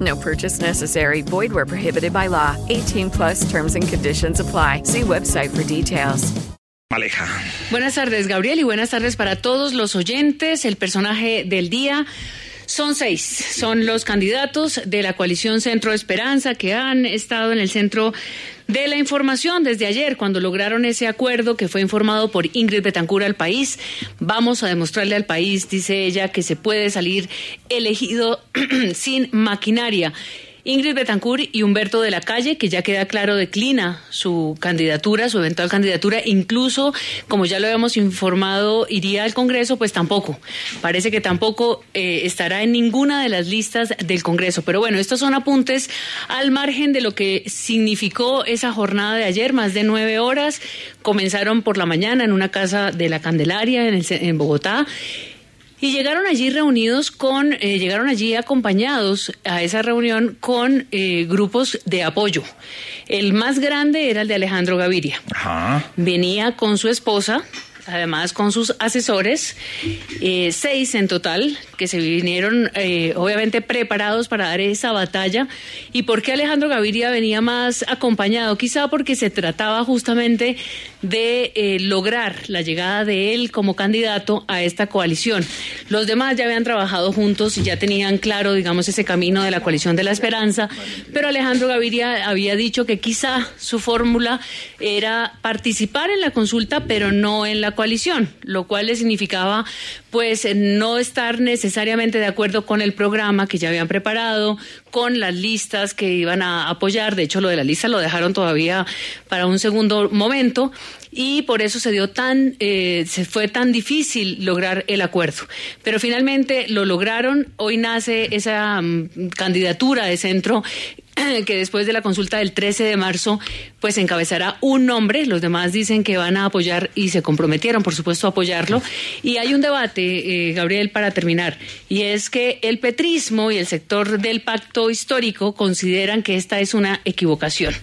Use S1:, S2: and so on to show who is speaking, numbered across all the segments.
S1: No purchase necessary. Void where prohibited by law. 18 plus terms and conditions apply. See website for details.
S2: Aleja.
S3: Buenas tardes, Gabriel, y buenas tardes para todos los oyentes. El personaje del día. Son seis, son los candidatos de la coalición Centro Esperanza que han estado en el centro de la información desde ayer, cuando lograron ese acuerdo que fue informado por Ingrid Betancur al país. Vamos a demostrarle al país, dice ella, que se puede salir elegido sin maquinaria. Ingrid Betancourt y Humberto de la Calle, que ya queda claro declina su candidatura, su eventual candidatura, incluso, como ya lo habíamos informado, iría al Congreso, pues tampoco. Parece que tampoco eh, estará en ninguna de las listas del Congreso. Pero bueno, estos son apuntes al margen de lo que significó esa jornada de ayer, más de nueve horas. Comenzaron por la mañana en una casa de la Candelaria en, el, en Bogotá. Y llegaron allí reunidos con, eh, llegaron allí acompañados a esa reunión con eh, grupos de apoyo. El más grande era el de Alejandro Gaviria.
S2: Ajá.
S3: Venía con su esposa, además con sus asesores, eh, seis en total, que se vinieron eh, obviamente preparados para dar esa batalla. ¿Y por qué Alejandro Gaviria venía más acompañado? Quizá porque se trataba justamente de eh, lograr la llegada de él como candidato a esta coalición. Los demás ya habían trabajado juntos y ya tenían claro, digamos, ese camino de la coalición de la esperanza, pero Alejandro Gaviria había dicho que quizá su fórmula era participar en la consulta, pero no en la coalición, lo cual le significaba pues no estar necesariamente de acuerdo con el programa que ya habían preparado, con las listas que iban a apoyar, de hecho lo de la lista lo dejaron todavía para un segundo momento y por eso se dio tan eh, se fue tan difícil lograr el acuerdo. Pero finalmente lo lograron. Hoy nace esa um, candidatura de centro que después de la consulta del 13 de marzo, pues encabezará un nombre. Los demás dicen que van a apoyar y se comprometieron, por supuesto, a apoyarlo. Y hay un debate, eh, Gabriel, para terminar, y es que el petrismo y el sector del pacto histórico consideran que esta es una equivocación,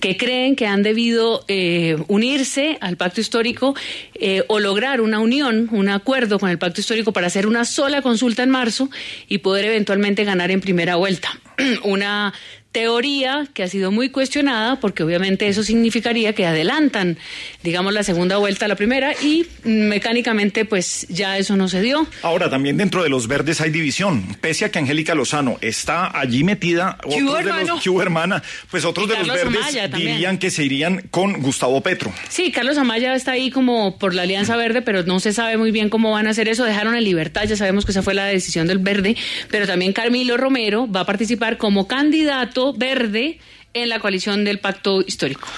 S3: que creen que han debido eh, unirse al pacto histórico eh, o lograr una unión, un acuerdo con el pacto histórico para hacer una sola consulta en marzo y poder eventualmente ganar en primera vuelta. una teoría que ha sido muy cuestionada porque obviamente eso significaría que adelantan, digamos, la segunda vuelta a la primera y mecánicamente pues ya eso no se dio.
S2: Ahora, también dentro de los verdes hay división. Pese a que Angélica Lozano está allí metida, otros de
S3: hermano.
S2: los Q hermana, pues otros de los verdes
S3: Amaya también.
S2: dirían que se irían con Gustavo Petro.
S3: Sí, Carlos Amaya está ahí como por la Alianza Verde, pero no se sabe muy bien cómo van a hacer eso. Dejaron en libertad, ya sabemos que esa fue la decisión del Verde, pero también Carmilo Romero va a participar como candidato verde en la coalición del pacto histórico.